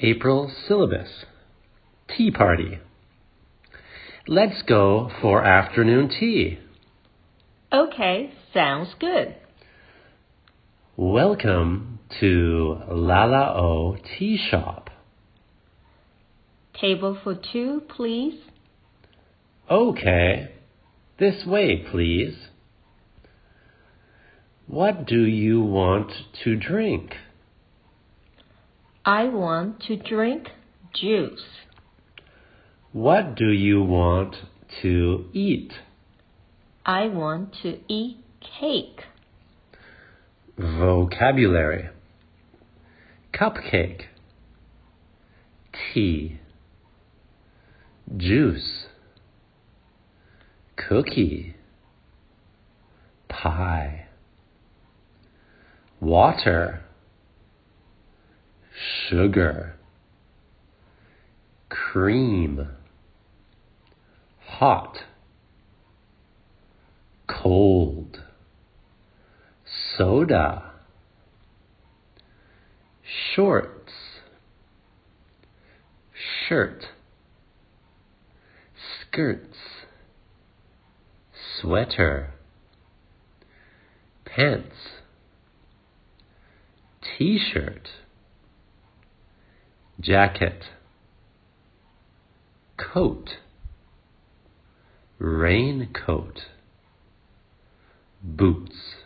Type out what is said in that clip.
April syllabus. Tea party. Let's go for afternoon tea. Okay, sounds good. Welcome to Lala O Tea Shop. Table for two, please. Okay. This way, please. What do you want to drink? I want to drink juice. What do you want to eat? I want to eat cake. Vocabulary. Cupcake. Tea. Juice. Cookie. Pie. Water Sugar Cream Hot Cold Soda Shorts Shirt Skirts Sweater Pants T-shirt Jacket Coat Raincoat Boots